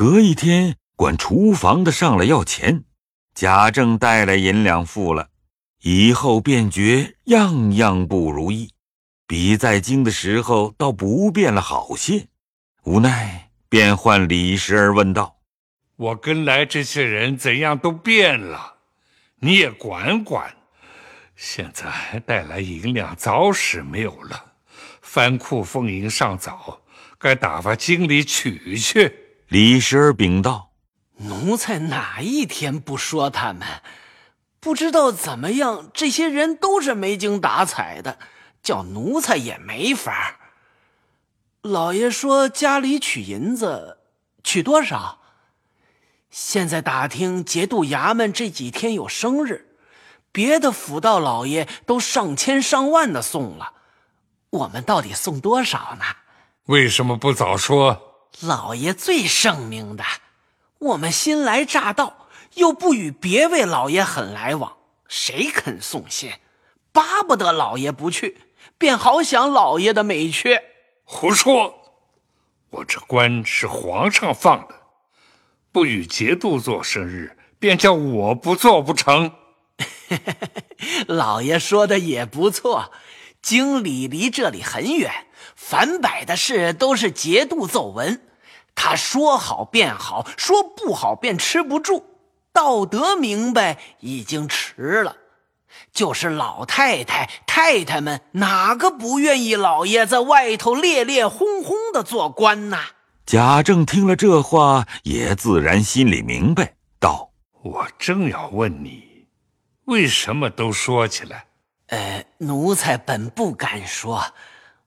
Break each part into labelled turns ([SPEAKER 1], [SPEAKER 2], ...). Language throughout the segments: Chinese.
[SPEAKER 1] 隔一天，管厨房的上来要钱，贾政带来银两付了，以后便觉样样不如意，比在京的时候倒不变了好些。无奈，便唤李时儿问道：“
[SPEAKER 2] 我跟来这些人怎样都变了，你也管管。现在带来银两早使没有了，翻库俸银尚早，该打发经理取去。”
[SPEAKER 1] 李时儿禀道：“
[SPEAKER 3] 奴才哪一天不说他们？不知道怎么样，这些人都是没精打采的，叫奴才也没法。”老爷说家里取银子，取多少？现在打听节度衙门这几天有生日，别的府道老爷都上千上万的送了，我们到底送多少呢？
[SPEAKER 2] 为什么不早说？
[SPEAKER 3] 老爷最圣明的，我们新来乍到，又不与别位老爷很来往，谁肯送信？巴不得老爷不去，便好想老爷的美缺。
[SPEAKER 2] 胡说！我这官是皇上放的，不与节度做生日，便叫我不做不成。
[SPEAKER 3] 老爷说的也不错，经理离这里很远，凡摆的事都是节度奏文，他说好便好，说不好便吃不住，道德明白已经迟了。就是老太太、太太们，哪个不愿意老爷在外头烈烈轰轰的做官呐？
[SPEAKER 1] 贾政听了这话，也自然心里明白，道：“
[SPEAKER 2] 我正要问你，为什么都说起来？
[SPEAKER 3] 呃，奴才本不敢说，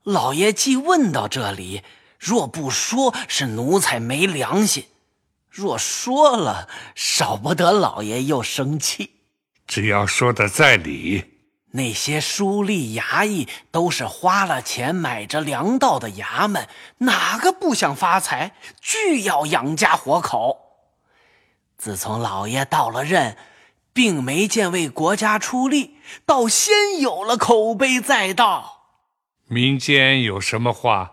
[SPEAKER 3] 老爷既问到这里，若不说，是奴才没良心；若说了，少不得老爷又生气。”
[SPEAKER 2] 只要说的在理，
[SPEAKER 3] 那些书吏衙役都是花了钱买着粮道的衙门，哪个不想发财？俱要养家活口。自从老爷到了任，并没见为国家出力，倒先有了口碑在道。
[SPEAKER 2] 民间有什么话？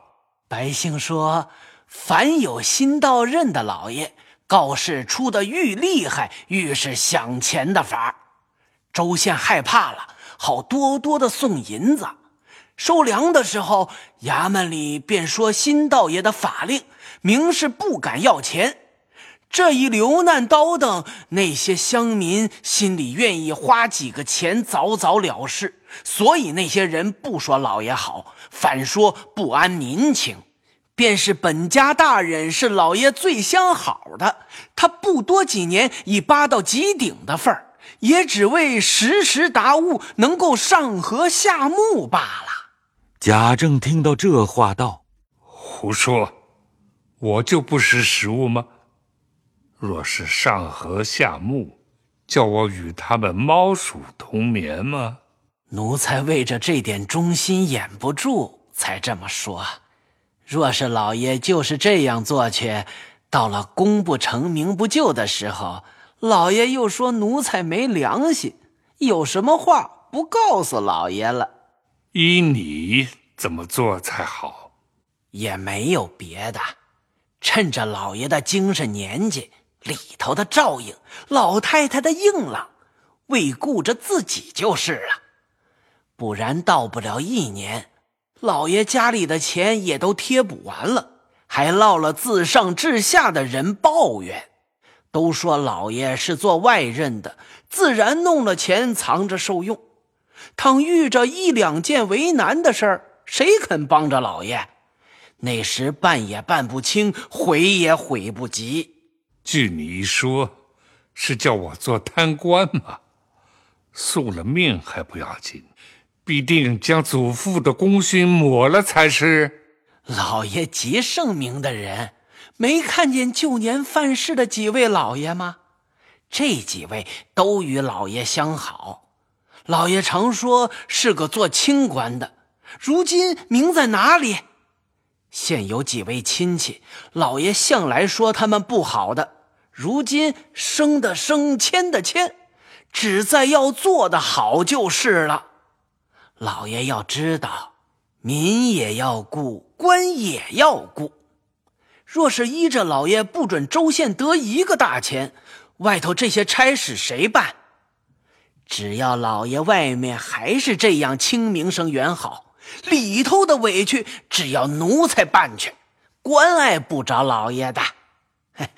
[SPEAKER 3] 百姓说，凡有新到任的老爷，告示出的愈厉害，愈是想钱的法儿。州县害怕了，好多多的送银子。收粮的时候，衙门里便说新道爷的法令，明是不敢要钱。这一流难叨等，那些乡民心里愿意花几个钱早早了事，所以那些人不说老爷好，反说不安民情。便是本家大人是老爷最相好的，他不多几年已扒到极顶的份儿。也只为时时达物，能够上河下木罢了。
[SPEAKER 1] 贾政听到这话，道：“
[SPEAKER 2] 胡说！我就不识时务吗？若是上河下木，叫我与他们猫鼠同眠吗？
[SPEAKER 3] 奴才为着这点忠心掩不住，才这么说。若是老爷就是这样做去，到了功不成名不就的时候。”老爷又说奴才没良心，有什么话不告诉老爷了？
[SPEAKER 2] 依你怎么做才好？
[SPEAKER 3] 也没有别的，趁着老爷的精神年纪，里头的照应，老太太的硬朗，为顾着自己就是了。不然到不了一年，老爷家里的钱也都贴补完了，还落了自上至下的人抱怨。都说老爷是做外任的，自然弄了钱藏着受用。倘遇着一两件为难的事儿，谁肯帮着老爷？那时办也办不清，悔也悔不及。
[SPEAKER 2] 据你一说，是叫我做贪官吗？送了命还不要紧，必定将祖父的功勋抹了才是。
[SPEAKER 3] 老爷极圣明的人。没看见旧年犯事的几位老爷吗？这几位都与老爷相好，老爷常说是个做清官的。如今名在哪里？现有几位亲戚，老爷向来说他们不好的，如今升的升，迁的迁，只在要做的好就是了。老爷要知道，民也要顾，官也要顾。若是依着老爷不准州县得一个大钱，外头这些差事谁办？只要老爷外面还是这样清名声远好，里头的委屈只要奴才办去，关爱不着老爷的。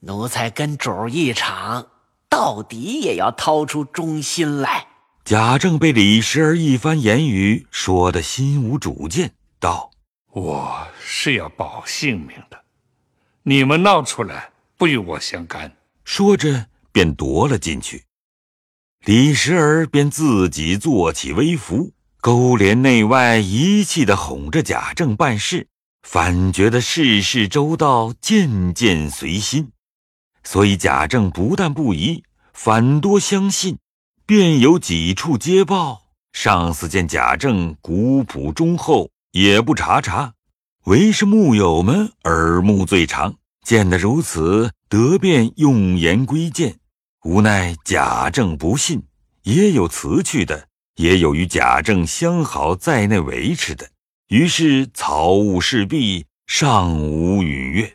[SPEAKER 3] 奴才跟主一场，到底也要掏出忠心来。
[SPEAKER 1] 贾政被李时儿一番言语说得心无主见，道：“
[SPEAKER 2] 我是要保性命的，你们闹出来不与我相干。”
[SPEAKER 1] 说着便夺了进去。李时儿便自己做起微服，勾连内外一气的哄着贾政办事，反觉得事事周到，件件随心。所以贾政不但不疑，反多相信。便有几处接报，上司见贾政古朴忠厚，也不查查，唯是幕友们耳目最长。见得如此，得便用言归谏。无奈贾政不信，也有辞去的，也有与贾政相好在内维持的。于是草务事毕，尚无允悦。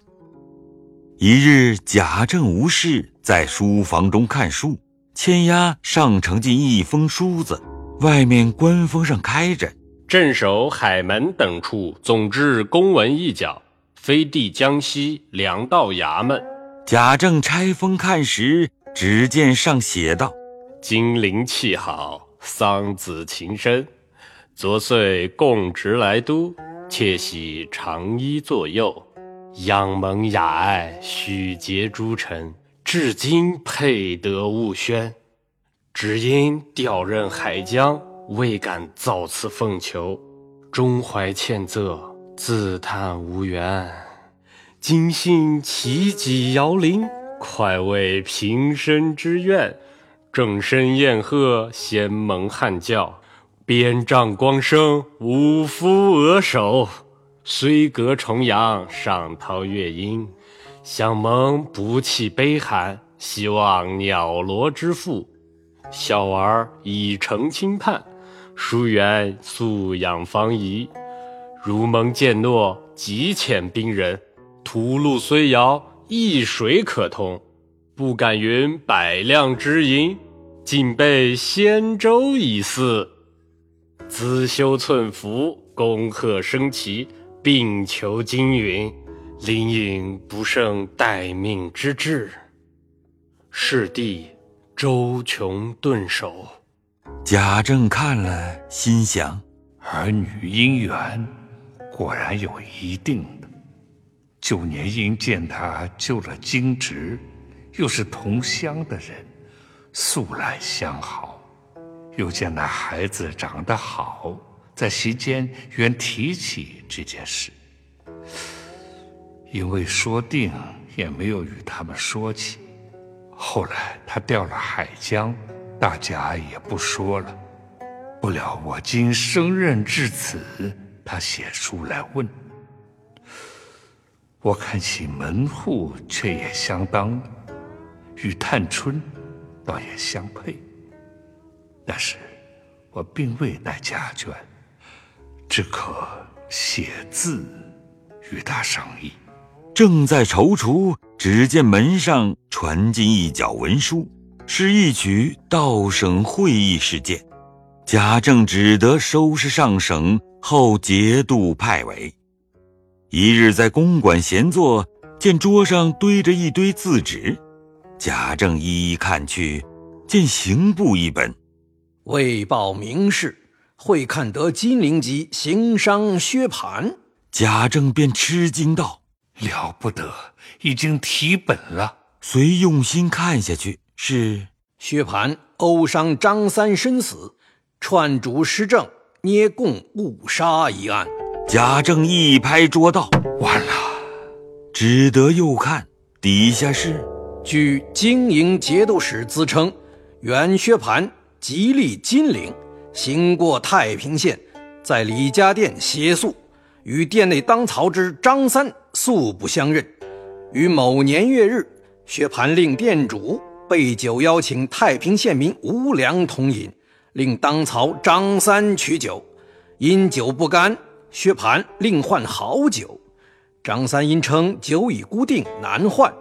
[SPEAKER 1] 一日，贾政无事，在书房中看书。牵押上呈进一封书子，外面官封上开着“
[SPEAKER 4] 镇守海门等处总之公文一角，飞递江西粮道衙门。”
[SPEAKER 1] 贾政拆封看时，只见上写道：“
[SPEAKER 4] 金陵气好，桑梓情深。昨岁供职来都，窃喜长衣作右，仰蒙雅爱，许结诸臣。”至今配得物宣，只因调任海疆，未敢造次奉求，终怀歉责，自叹无缘。今幸其己摇铃，快慰平生之愿。正身宴贺，先蒙汉教，鞭杖光生，五夫额首。虽隔重阳，上涛月音。想蒙不弃悲寒，希望鸟罗之父，小儿已成亲叛，疏远素养方仪。如蒙见诺，即遣兵人。途路虽遥，一水可通，不敢云百辆之营，尽备仙舟一祀。资修寸服，恭贺升旗，并求金云。灵隐不胜待命之志，是地周琼顿首。
[SPEAKER 1] 贾政看了，心想：
[SPEAKER 2] 儿女姻缘果然有一定的。九年因见他救了金侄，又是同乡的人，素来相好。又见那孩子长得好，在席间原提起这件事。因为说定也没有与他们说起，后来他调了海疆，大家也不说了。不料我今升任至此，他写书来问。我看其门户却也相当，与探春倒也相配。但是我并未带家眷，只可写字与他商议。
[SPEAKER 1] 正在踌躇，只见门上传进一角文书，是一曲道省会议事件。贾政只得收拾上省，后节度派委。一日在公馆闲坐，见桌上堆着一堆字纸，贾政一一看去，见刑部一本，
[SPEAKER 5] 为报名士，会看得金陵籍行商薛蟠。
[SPEAKER 1] 贾政便吃惊道。
[SPEAKER 2] 了不得，已经提本了。
[SPEAKER 1] 遂用心看下去，是
[SPEAKER 5] 薛蟠殴伤张三身死，串主施政捏供误杀一案。
[SPEAKER 1] 贾政一拍桌道：“
[SPEAKER 2] 完了！”
[SPEAKER 1] 只得又看底下是：
[SPEAKER 5] 据经营节度使自称，原薛蟠吉利金陵，行过太平县，在李家店歇宿。与店内当曹之张三素不相认，于某年月日，薛蟠令店主备酒邀请太平县民无良同饮，令当曹张三取酒，因酒不干，薛蟠另换好酒。张三因称酒已固定，难换；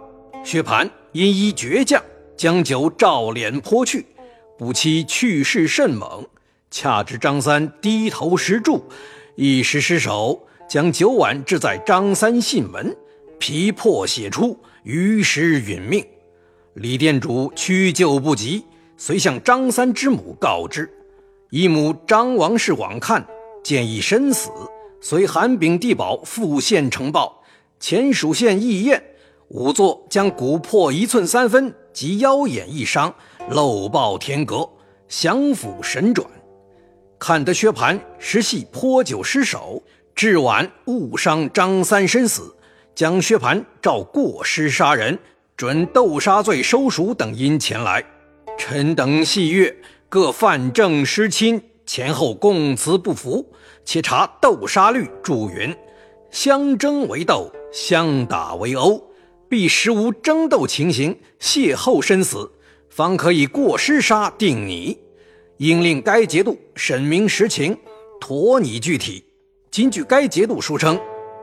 [SPEAKER 5] 薛蟠因一倔强，将酒照脸泼去。不期去势甚猛，恰值张三低头食住，一时失手，将酒碗掷在张三信门，皮破血出，于时殒命。李店主屈救不及，遂向张三之母告知。姨母张王氏往看，见已身死，遂函禀地保赴县呈报。前蜀县议验，仵作将骨破一寸三分及腰眼一伤，漏报天阁，降府神转。看得薛蟠实系泼酒失手，至晚误伤张三身死，将薛蟠照过失杀人，准斗杀罪收赎等因前来。臣等细阅。各犯证失亲，前后供词不符，且查斗杀律注云：相争为斗，相打为殴，必实无争斗情形，邂逅身死，方可以过失杀定你。应令该节度审明实情，妥拟具体。今据该节度书称，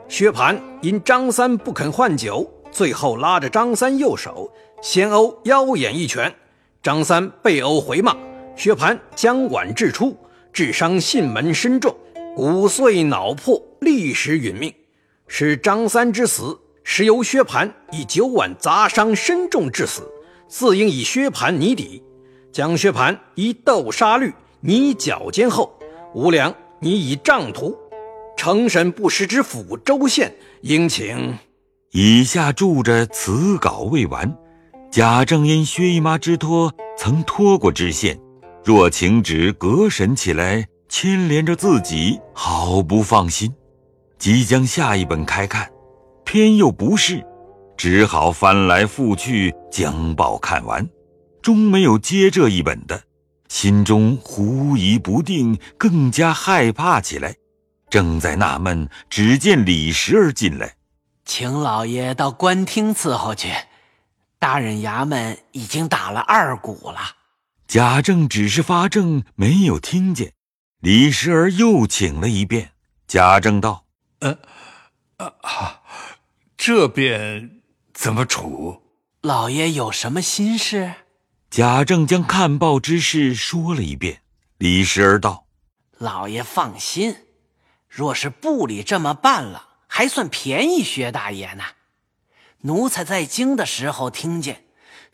[SPEAKER 5] 薛蟠因张三不肯换酒，最后拉着张三右手，先殴腰眼一拳，张三被殴回骂。薛蟠将碗掷出，致伤信门深重，骨碎脑破，立时殒命。是张三之死，时由薛蟠以酒碗砸伤身重致死，自应以薛蟠拟底。将薛蟠以豆沙律拟脚尖后，无良拟以杖图。承审不识之府州县，应请。
[SPEAKER 1] 以下注着此稿未完。贾政因薛姨妈之托，曾托过知县。若请旨革审起来，牵连着自己，好不放心。即将下一本开看，偏又不是，只好翻来覆去将报看完，终没有接这一本的，心中狐疑不定，更加害怕起来。正在纳闷，只见李时儿进来，
[SPEAKER 3] 请老爷到官厅伺候去，大人衙门已经打了二鼓了。
[SPEAKER 1] 贾政只是发怔，没有听见。李时儿又请了一遍。贾政道：“
[SPEAKER 2] 呃，啊，这便怎么处？
[SPEAKER 3] 老爷有什么心事？”
[SPEAKER 1] 贾政将看报之事说了一遍。李时儿道：“
[SPEAKER 3] 老爷放心，若是部里这么办了，还算便宜薛大爷呢。奴才在京的时候听见。”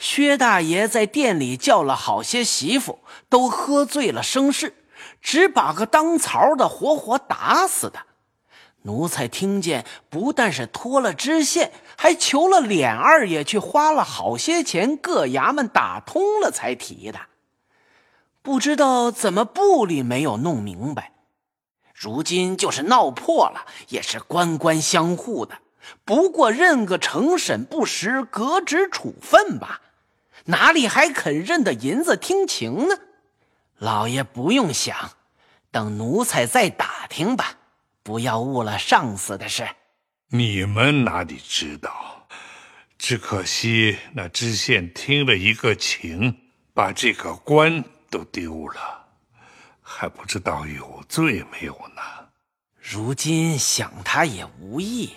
[SPEAKER 3] 薛大爷在店里叫了好些媳妇，都喝醉了生事，只把个当槽的活活打死的。奴才听见，不但是脱了知县，还求了脸二爷去花了好些钱，各衙门打通了才提的。不知道怎么部里没有弄明白，如今就是闹破了，也是官官相护的，不过认个成审不实，革职处分吧。哪里还肯认得银子听情呢？老爷不用想，等奴才再打听吧，不要误了上司的事。
[SPEAKER 2] 你们哪里知道？只可惜那知县听了一个情，把这个官都丢了，还不知道有罪没有呢。
[SPEAKER 3] 如今想他也无益，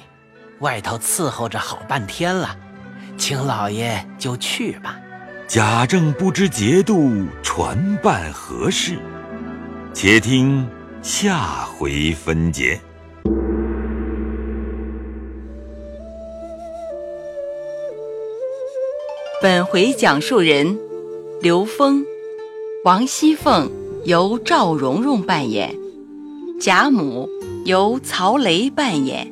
[SPEAKER 3] 外头伺候着好半天了，请老爷就去吧。
[SPEAKER 1] 贾政不知节度传办何事，且听下回分解。
[SPEAKER 6] 本回讲述人刘峰、王熙凤由赵蓉蓉扮演，贾母由曹雷扮演，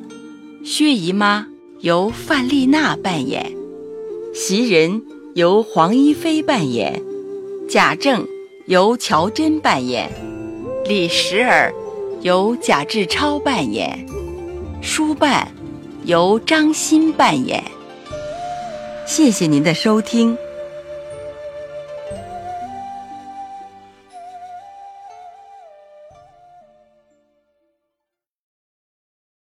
[SPEAKER 6] 薛姨妈由范丽娜扮演，袭人。由黄一飞扮演，贾政由乔真扮演，李时儿由贾志超扮演，书办由张欣扮演。谢谢您的收听。